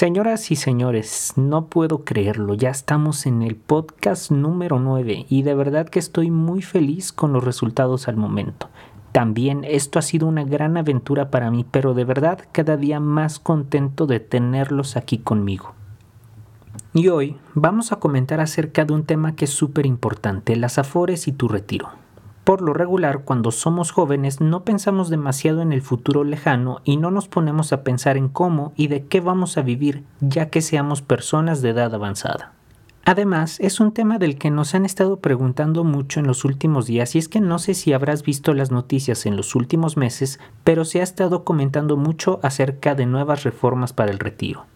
Señoras y señores, no puedo creerlo, ya estamos en el podcast número 9 y de verdad que estoy muy feliz con los resultados al momento. También esto ha sido una gran aventura para mí, pero de verdad cada día más contento de tenerlos aquí conmigo. Y hoy vamos a comentar acerca de un tema que es súper importante, las afores y tu retiro. Por lo regular, cuando somos jóvenes no pensamos demasiado en el futuro lejano y no nos ponemos a pensar en cómo y de qué vamos a vivir ya que seamos personas de edad avanzada. Además, es un tema del que nos han estado preguntando mucho en los últimos días y es que no sé si habrás visto las noticias en los últimos meses, pero se ha estado comentando mucho acerca de nuevas reformas para el retiro.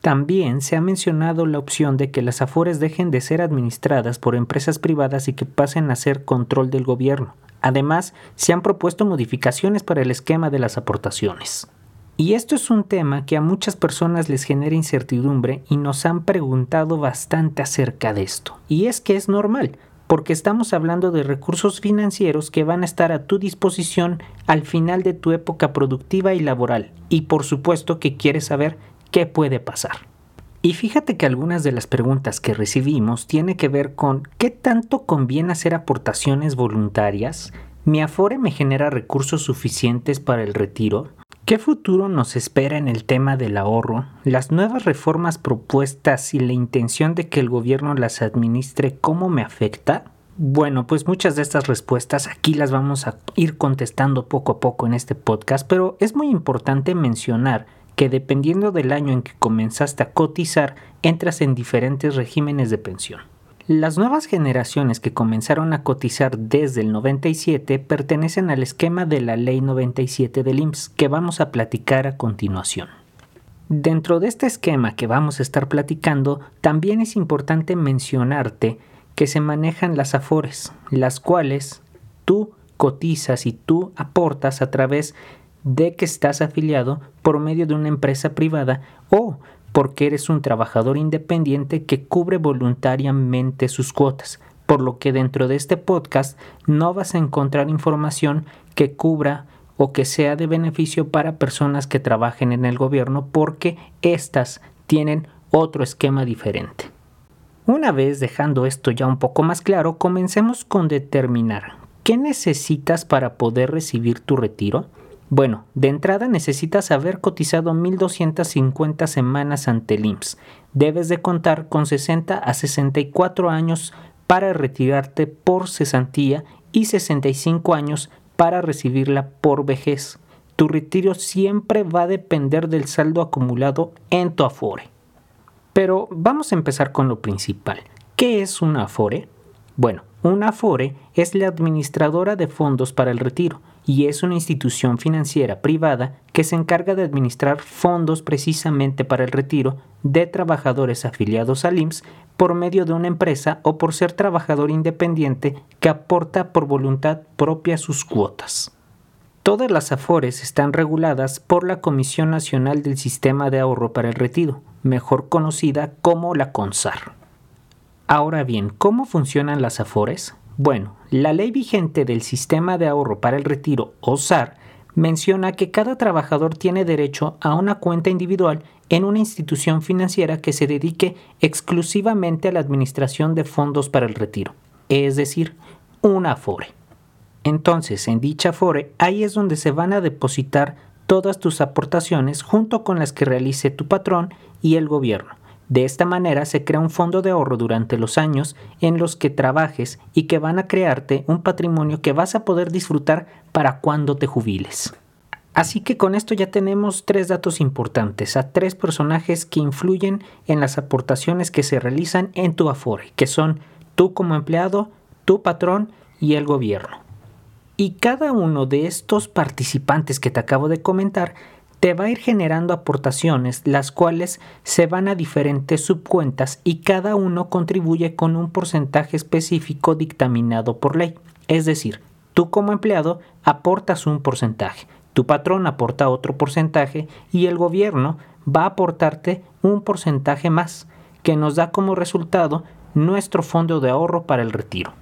También se ha mencionado la opción de que las afores dejen de ser administradas por empresas privadas y que pasen a ser control del gobierno. Además, se han propuesto modificaciones para el esquema de las aportaciones. Y esto es un tema que a muchas personas les genera incertidumbre y nos han preguntado bastante acerca de esto. Y es que es normal, porque estamos hablando de recursos financieros que van a estar a tu disposición al final de tu época productiva y laboral. Y por supuesto que quieres saber qué puede pasar. Y fíjate que algunas de las preguntas que recibimos tiene que ver con qué tanto conviene hacer aportaciones voluntarias, mi Afore me genera recursos suficientes para el retiro, ¿Qué futuro nos espera en el tema del ahorro? ¿Las nuevas reformas propuestas y la intención de que el gobierno las administre cómo me afecta? Bueno, pues muchas de estas respuestas aquí las vamos a ir contestando poco a poco en este podcast, pero es muy importante mencionar que dependiendo del año en que comenzaste a cotizar, entras en diferentes regímenes de pensión. Las nuevas generaciones que comenzaron a cotizar desde el 97 pertenecen al esquema de la Ley 97 del IMSS que vamos a platicar a continuación. Dentro de este esquema que vamos a estar platicando, también es importante mencionarte que se manejan las AFORES, las cuales tú cotizas y tú aportas a través de que estás afiliado por medio de una empresa privada o porque eres un trabajador independiente que cubre voluntariamente sus cuotas, por lo que dentro de este podcast no vas a encontrar información que cubra o que sea de beneficio para personas que trabajen en el gobierno porque éstas tienen otro esquema diferente. Una vez dejando esto ya un poco más claro, comencemos con determinar qué necesitas para poder recibir tu retiro bueno, de entrada necesitas haber cotizado 1.250 semanas ante el IMSS. Debes de contar con 60 a 64 años para retirarte por cesantía y 65 años para recibirla por vejez. Tu retiro siempre va a depender del saldo acumulado en tu Afore. Pero vamos a empezar con lo principal. ¿Qué es una Afore? Bueno, una Afore es la administradora de fondos para el retiro y es una institución financiera privada que se encarga de administrar fondos precisamente para el retiro de trabajadores afiliados al IMSS por medio de una empresa o por ser trabajador independiente que aporta por voluntad propia sus cuotas. Todas las AFORES están reguladas por la Comisión Nacional del Sistema de Ahorro para el Retiro, mejor conocida como la CONSAR. Ahora bien, ¿cómo funcionan las AFORES? Bueno, la ley vigente del Sistema de Ahorro para el Retiro, OSAR, menciona que cada trabajador tiene derecho a una cuenta individual en una institución financiera que se dedique exclusivamente a la administración de fondos para el retiro, es decir, una Afore. Entonces, en dicha Afore, ahí es donde se van a depositar todas tus aportaciones junto con las que realice tu patrón y el gobierno. De esta manera se crea un fondo de ahorro durante los años en los que trabajes y que van a crearte un patrimonio que vas a poder disfrutar para cuando te jubiles. Así que con esto ya tenemos tres datos importantes, a tres personajes que influyen en las aportaciones que se realizan en tu Afore, que son tú como empleado, tu patrón y el gobierno. Y cada uno de estos participantes que te acabo de comentar te va a ir generando aportaciones, las cuales se van a diferentes subcuentas y cada uno contribuye con un porcentaje específico dictaminado por ley. Es decir, tú como empleado aportas un porcentaje, tu patrón aporta otro porcentaje y el gobierno va a aportarte un porcentaje más, que nos da como resultado nuestro fondo de ahorro para el retiro.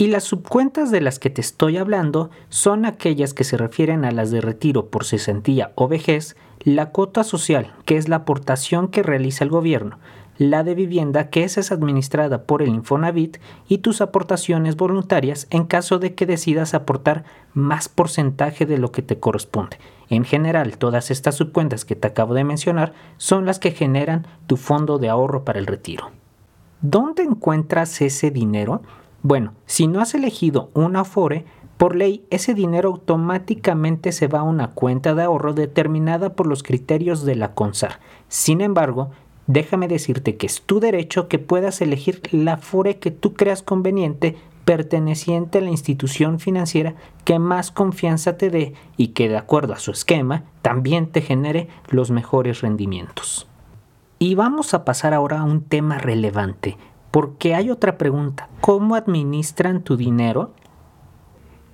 Y las subcuentas de las que te estoy hablando son aquellas que se refieren a las de retiro por cesantía o vejez, la cuota social, que es la aportación que realiza el gobierno, la de vivienda, que es administrada por el Infonavit, y tus aportaciones voluntarias en caso de que decidas aportar más porcentaje de lo que te corresponde. En general, todas estas subcuentas que te acabo de mencionar son las que generan tu fondo de ahorro para el retiro. ¿Dónde encuentras ese dinero? Bueno, si no has elegido una Afore, por ley, ese dinero automáticamente se va a una cuenta de ahorro determinada por los criterios de la CONSAR. Sin embargo, déjame decirte que es tu derecho que puedas elegir la FORE que tú creas conveniente perteneciente a la institución financiera que más confianza te dé y que de acuerdo a su esquema también te genere los mejores rendimientos. Y vamos a pasar ahora a un tema relevante, porque hay otra pregunta. ¿Cómo administran tu dinero?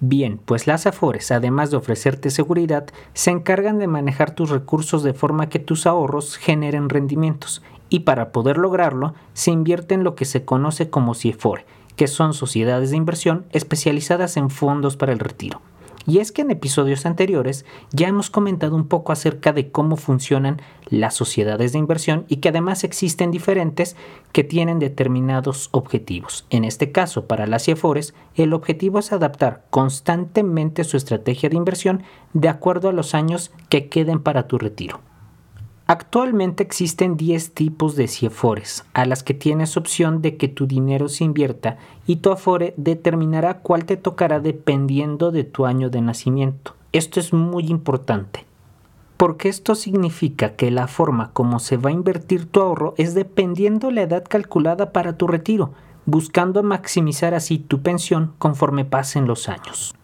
Bien, pues las Afores, además de ofrecerte seguridad, se encargan de manejar tus recursos de forma que tus ahorros generen rendimientos y para poder lograrlo se invierte en lo que se conoce como CIFORE, que son sociedades de inversión especializadas en fondos para el retiro. Y es que en episodios anteriores ya hemos comentado un poco acerca de cómo funcionan las sociedades de inversión y que además existen diferentes que tienen determinados objetivos. En este caso, para las CIEFORES, el objetivo es adaptar constantemente su estrategia de inversión de acuerdo a los años que queden para tu retiro. Actualmente existen 10 tipos de CIEFORES a las que tienes opción de que tu dinero se invierta y tu Afore determinará cuál te tocará dependiendo de tu año de nacimiento. Esto es muy importante porque esto significa que la forma como se va a invertir tu ahorro es dependiendo la edad calculada para tu retiro, buscando maximizar así tu pensión conforme pasen los años.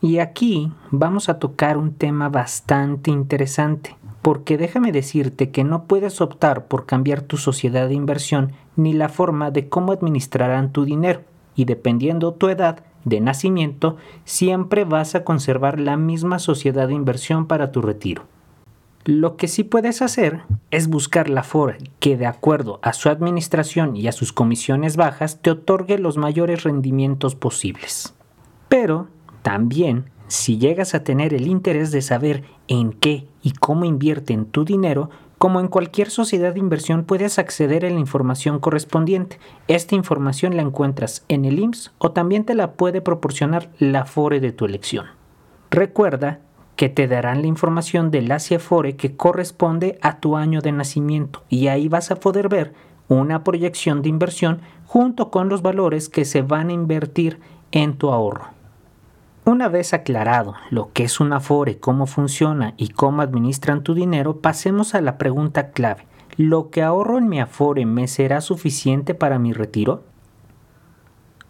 Y aquí vamos a tocar un tema bastante interesante porque déjame decirte que no puedes optar por cambiar tu sociedad de inversión ni la forma de cómo administrarán tu dinero, y dependiendo tu edad de nacimiento, siempre vas a conservar la misma sociedad de inversión para tu retiro. Lo que sí puedes hacer es buscar la FOR que de acuerdo a su administración y a sus comisiones bajas te otorgue los mayores rendimientos posibles. Pero también si llegas a tener el interés de saber en qué y cómo invierten tu dinero, como en cualquier sociedad de inversión puedes acceder a la información correspondiente. Esta información la encuentras en el IMSS o también te la puede proporcionar la FORE de tu elección. Recuerda que te darán la información del Asia FORE que corresponde a tu año de nacimiento y ahí vas a poder ver una proyección de inversión junto con los valores que se van a invertir en tu ahorro. Una vez aclarado lo que es un Afore, cómo funciona y cómo administran tu dinero, pasemos a la pregunta clave. ¿Lo que ahorro en mi Afore me será suficiente para mi retiro?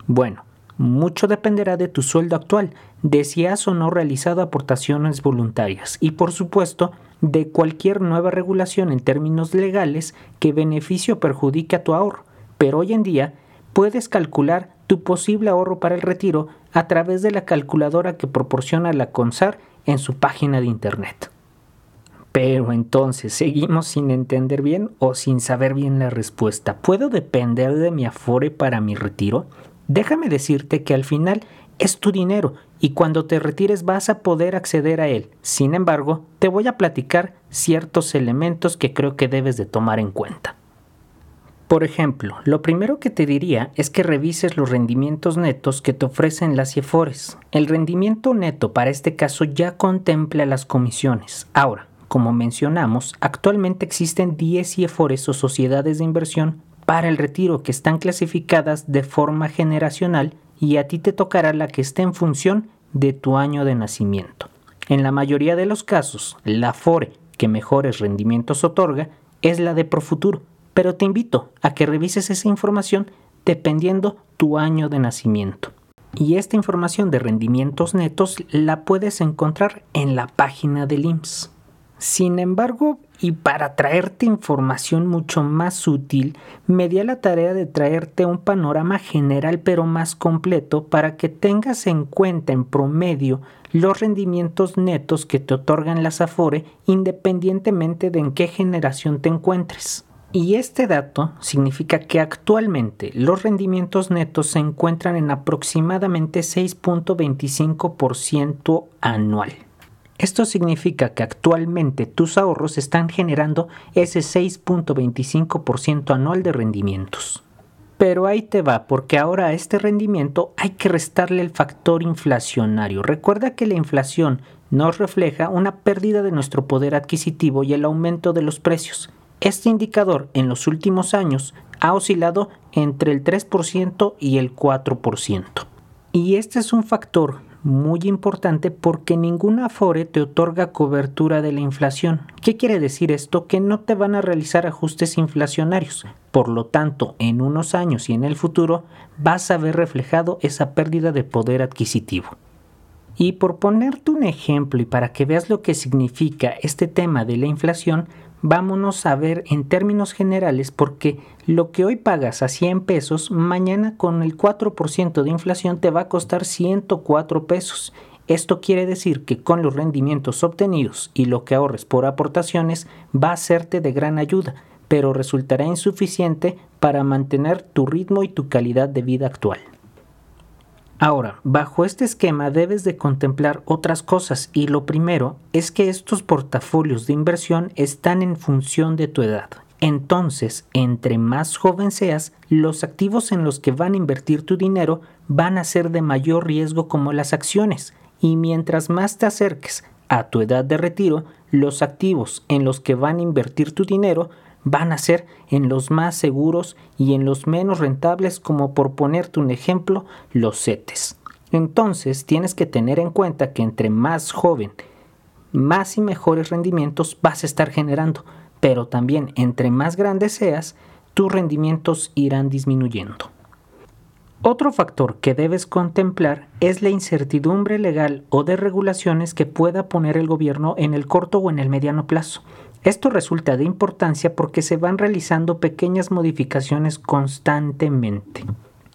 Bueno, mucho dependerá de tu sueldo actual, de si has o no realizado aportaciones voluntarias y por supuesto de cualquier nueva regulación en términos legales que beneficie o perjudique a tu ahorro. Pero hoy en día puedes calcular tu posible ahorro para el retiro a través de la calculadora que proporciona la CONSAR en su página de internet. Pero entonces, ¿seguimos sin entender bien o sin saber bien la respuesta? ¿Puedo depender de mi afore para mi retiro? Déjame decirte que al final es tu dinero y cuando te retires vas a poder acceder a él. Sin embargo, te voy a platicar ciertos elementos que creo que debes de tomar en cuenta. Por ejemplo, lo primero que te diría es que revises los rendimientos netos que te ofrecen las CIEFORES. El rendimiento neto para este caso ya contempla las comisiones. Ahora, como mencionamos, actualmente existen 10 CIEFORES o sociedades de inversión para el retiro que están clasificadas de forma generacional y a ti te tocará la que esté en función de tu año de nacimiento. En la mayoría de los casos, la FORE que mejores rendimientos otorga es la de Profuturo, pero te invito a que revises esa información dependiendo tu año de nacimiento. Y esta información de rendimientos netos la puedes encontrar en la página del IMSS. Sin embargo, y para traerte información mucho más útil, me di a la tarea de traerte un panorama general pero más completo para que tengas en cuenta en promedio los rendimientos netos que te otorgan las Afore independientemente de en qué generación te encuentres. Y este dato significa que actualmente los rendimientos netos se encuentran en aproximadamente 6.25% anual. Esto significa que actualmente tus ahorros están generando ese 6.25% anual de rendimientos. Pero ahí te va, porque ahora a este rendimiento hay que restarle el factor inflacionario. Recuerda que la inflación nos refleja una pérdida de nuestro poder adquisitivo y el aumento de los precios. Este indicador en los últimos años ha oscilado entre el 3% y el 4%. Y este es un factor muy importante porque ninguna Afore te otorga cobertura de la inflación. ¿Qué quiere decir esto? Que no te van a realizar ajustes inflacionarios. Por lo tanto, en unos años y en el futuro vas a ver reflejado esa pérdida de poder adquisitivo. Y por ponerte un ejemplo y para que veas lo que significa este tema de la inflación, vámonos a ver en términos generales porque lo que hoy pagas a 100 pesos, mañana con el 4% de inflación te va a costar 104 pesos. Esto quiere decir que con los rendimientos obtenidos y lo que ahorres por aportaciones va a serte de gran ayuda, pero resultará insuficiente para mantener tu ritmo y tu calidad de vida actual. Ahora, bajo este esquema debes de contemplar otras cosas y lo primero es que estos portafolios de inversión están en función de tu edad. Entonces, entre más joven seas, los activos en los que van a invertir tu dinero van a ser de mayor riesgo como las acciones. Y mientras más te acerques a tu edad de retiro, los activos en los que van a invertir tu dinero van a ser en los más seguros y en los menos rentables, como por ponerte un ejemplo, los CETES. Entonces tienes que tener en cuenta que entre más joven, más y mejores rendimientos vas a estar generando, pero también entre más grande seas, tus rendimientos irán disminuyendo. Otro factor que debes contemplar es la incertidumbre legal o de regulaciones que pueda poner el gobierno en el corto o en el mediano plazo. Esto resulta de importancia porque se van realizando pequeñas modificaciones constantemente.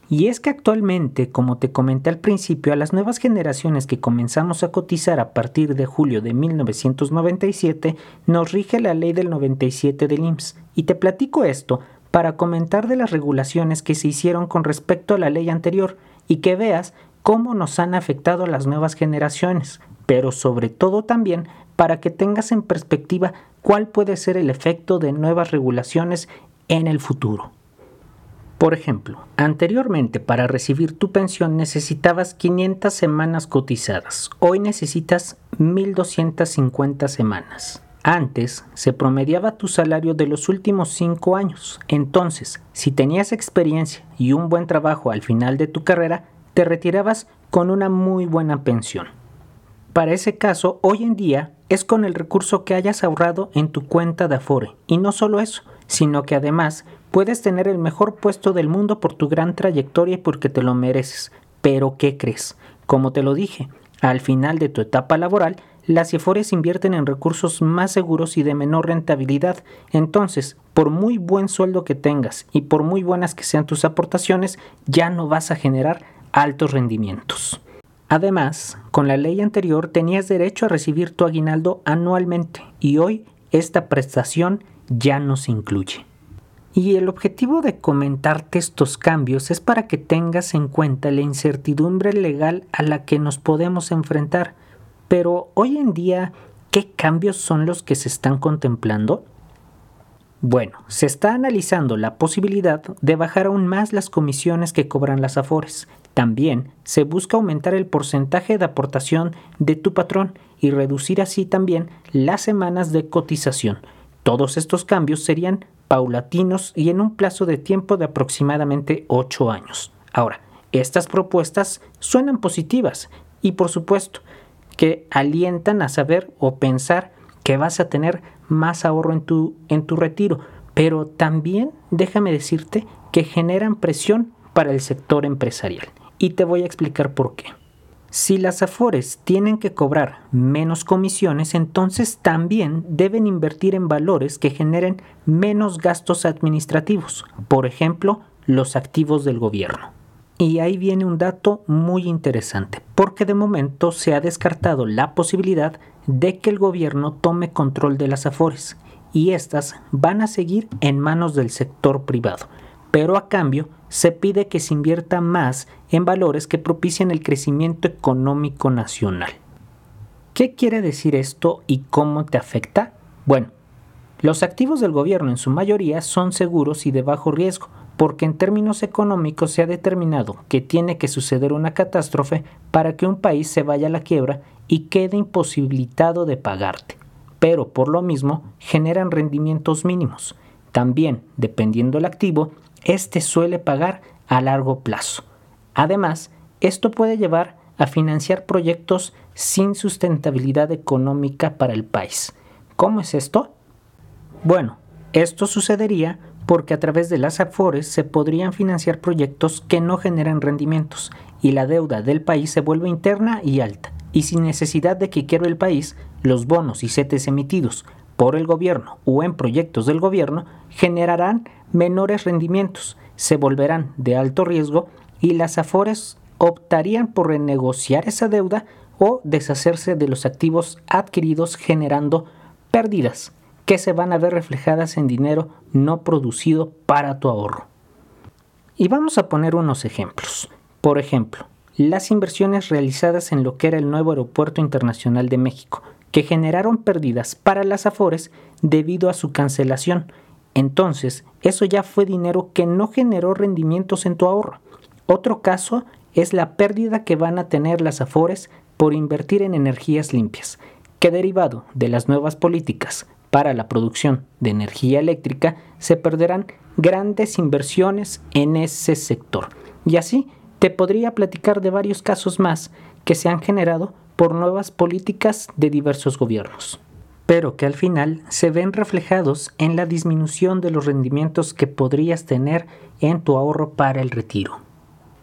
Y es que actualmente, como te comenté al principio, a las nuevas generaciones que comenzamos a cotizar a partir de julio de 1997, nos rige la ley del 97 del IMSS. Y te platico esto para comentar de las regulaciones que se hicieron con respecto a la ley anterior y que veas cómo nos han afectado a las nuevas generaciones, pero sobre todo también para que tengas en perspectiva cuál puede ser el efecto de nuevas regulaciones en el futuro. Por ejemplo, anteriormente para recibir tu pensión necesitabas 500 semanas cotizadas, hoy necesitas 1250 semanas. Antes se promediaba tu salario de los últimos 5 años, entonces si tenías experiencia y un buen trabajo al final de tu carrera, te retirabas con una muy buena pensión. Para ese caso, hoy en día es con el recurso que hayas ahorrado en tu cuenta de Afore. Y no solo eso, sino que además puedes tener el mejor puesto del mundo por tu gran trayectoria y porque te lo mereces. Pero ¿qué crees? Como te lo dije, al final de tu etapa laboral, las Afores invierten en recursos más seguros y de menor rentabilidad. Entonces, por muy buen sueldo que tengas y por muy buenas que sean tus aportaciones, ya no vas a generar altos rendimientos. Además, con la ley anterior tenías derecho a recibir tu aguinaldo anualmente y hoy esta prestación ya no se incluye. Y el objetivo de comentarte estos cambios es para que tengas en cuenta la incertidumbre legal a la que nos podemos enfrentar. Pero hoy en día, ¿qué cambios son los que se están contemplando? Bueno, se está analizando la posibilidad de bajar aún más las comisiones que cobran las AFORES. También se busca aumentar el porcentaje de aportación de tu patrón y reducir así también las semanas de cotización. Todos estos cambios serían paulatinos y en un plazo de tiempo de aproximadamente 8 años. Ahora, estas propuestas suenan positivas y por supuesto que alientan a saber o pensar que vas a tener más ahorro en tu, en tu retiro, pero también déjame decirte que generan presión para el sector empresarial. Y te voy a explicar por qué. Si las Afores tienen que cobrar menos comisiones, entonces también deben invertir en valores que generen menos gastos administrativos, por ejemplo, los activos del gobierno. Y ahí viene un dato muy interesante, porque de momento se ha descartado la posibilidad de que el gobierno tome control de las afores y éstas van a seguir en manos del sector privado, pero a cambio se pide que se invierta más en valores que propicien el crecimiento económico nacional. ¿Qué quiere decir esto y cómo te afecta? Bueno, los activos del gobierno en su mayoría son seguros y de bajo riesgo, porque en términos económicos se ha determinado que tiene que suceder una catástrofe para que un país se vaya a la quiebra y quede imposibilitado de pagarte. Pero por lo mismo generan rendimientos mínimos. También, dependiendo del activo, este suele pagar a largo plazo. Además, esto puede llevar a financiar proyectos sin sustentabilidad económica para el país. ¿Cómo es esto? Bueno, esto sucedería porque a través de las AFORES se podrían financiar proyectos que no generan rendimientos y la deuda del país se vuelve interna y alta. Y sin necesidad de que quiera el país, los bonos y CETES emitidos por el gobierno o en proyectos del gobierno generarán menores rendimientos, se volverán de alto riesgo y las AFORES optarían por renegociar esa deuda o deshacerse de los activos adquiridos generando pérdidas que se van a ver reflejadas en dinero no producido para tu ahorro. Y vamos a poner unos ejemplos. Por ejemplo, las inversiones realizadas en lo que era el nuevo Aeropuerto Internacional de México, que generaron pérdidas para las Afores debido a su cancelación. Entonces, eso ya fue dinero que no generó rendimientos en tu ahorro. Otro caso es la pérdida que van a tener las Afores por invertir en energías limpias, que derivado de las nuevas políticas para la producción de energía eléctrica, se perderán grandes inversiones en ese sector. Y así te podría platicar de varios casos más que se han generado por nuevas políticas de diversos gobiernos, pero que al final se ven reflejados en la disminución de los rendimientos que podrías tener en tu ahorro para el retiro.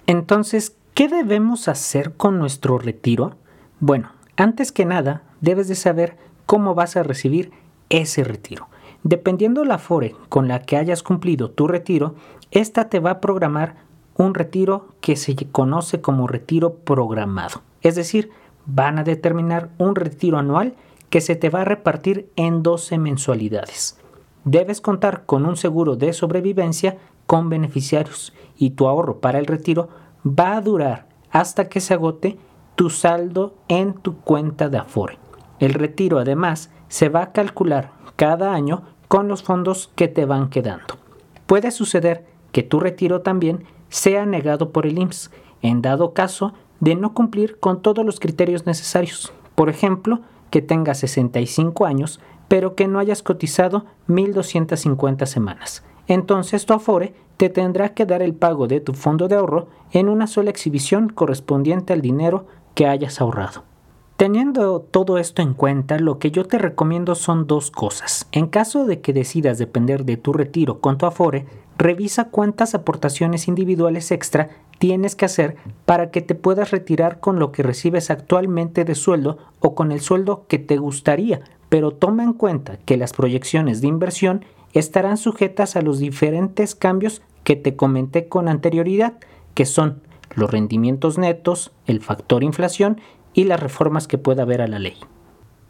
Entonces, ¿qué debemos hacer con nuestro retiro? Bueno, antes que nada, debes de saber cómo vas a recibir ese retiro. Dependiendo la FORE con la que hayas cumplido tu retiro, esta te va a programar un retiro que se conoce como retiro programado. Es decir, van a determinar un retiro anual que se te va a repartir en 12 mensualidades. Debes contar con un seguro de sobrevivencia con beneficiarios y tu ahorro para el retiro va a durar hasta que se agote tu saldo en tu cuenta de Afore. El retiro además se va a calcular cada año con los fondos que te van quedando. Puede suceder que tu retiro también sea negado por el IMSS en dado caso de no cumplir con todos los criterios necesarios. Por ejemplo, que tengas 65 años, pero que no hayas cotizado 1.250 semanas. Entonces tu Afore te tendrá que dar el pago de tu fondo de ahorro en una sola exhibición correspondiente al dinero que hayas ahorrado. Teniendo todo esto en cuenta, lo que yo te recomiendo son dos cosas. En caso de que decidas depender de tu retiro con tu Afore, revisa cuántas aportaciones individuales extra tienes que hacer para que te puedas retirar con lo que recibes actualmente de sueldo o con el sueldo que te gustaría, pero toma en cuenta que las proyecciones de inversión estarán sujetas a los diferentes cambios que te comenté con anterioridad, que son los rendimientos netos, el factor inflación y las reformas que pueda haber a la ley.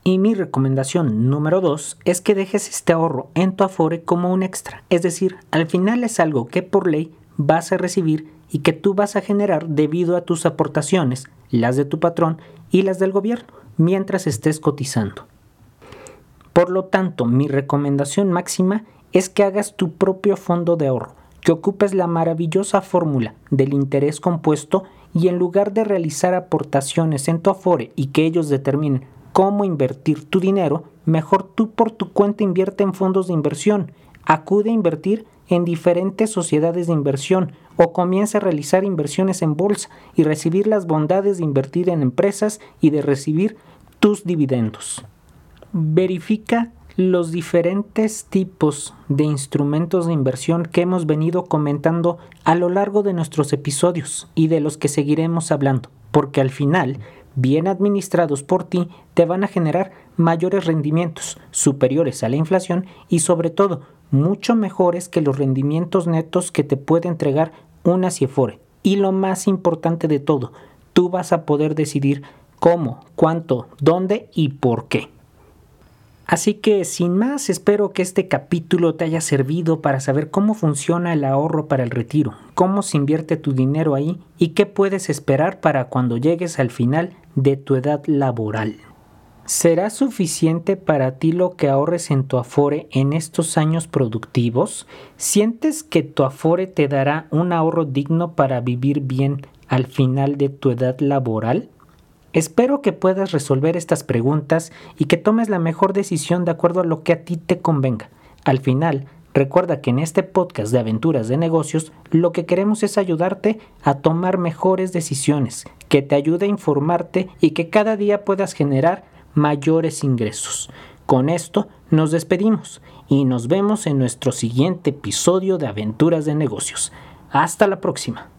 Y mi recomendación número dos es que dejes este ahorro en tu Afore como un extra, es decir, al final es algo que por ley vas a recibir y que tú vas a generar debido a tus aportaciones, las de tu patrón y las del gobierno, mientras estés cotizando. Por lo tanto, mi recomendación máxima es que hagas tu propio fondo de ahorro, que ocupes la maravillosa fórmula del interés compuesto y en lugar de realizar aportaciones en tu Afore y que ellos determinen cómo invertir tu dinero, mejor tú por tu cuenta invierte en fondos de inversión, acude a invertir en diferentes sociedades de inversión o comienza a realizar inversiones en bolsa y recibir las bondades de invertir en empresas y de recibir tus dividendos. Verifica los diferentes tipos de instrumentos de inversión que hemos venido comentando a lo largo de nuestros episodios y de los que seguiremos hablando, porque al final, bien administrados por ti, te van a generar mayores rendimientos, superiores a la inflación y sobre todo mucho mejores que los rendimientos netos que te puede entregar una CIEFORE. Y lo más importante de todo, tú vas a poder decidir cómo, cuánto, dónde y por qué. Así que sin más, espero que este capítulo te haya servido para saber cómo funciona el ahorro para el retiro, cómo se invierte tu dinero ahí y qué puedes esperar para cuando llegues al final de tu edad laboral. ¿Será suficiente para ti lo que ahorres en tu Afore en estos años productivos? ¿Sientes que tu Afore te dará un ahorro digno para vivir bien al final de tu edad laboral? Espero que puedas resolver estas preguntas y que tomes la mejor decisión de acuerdo a lo que a ti te convenga. Al final, recuerda que en este podcast de aventuras de negocios lo que queremos es ayudarte a tomar mejores decisiones, que te ayude a informarte y que cada día puedas generar mayores ingresos. Con esto nos despedimos y nos vemos en nuestro siguiente episodio de Aventuras de Negocios. Hasta la próxima.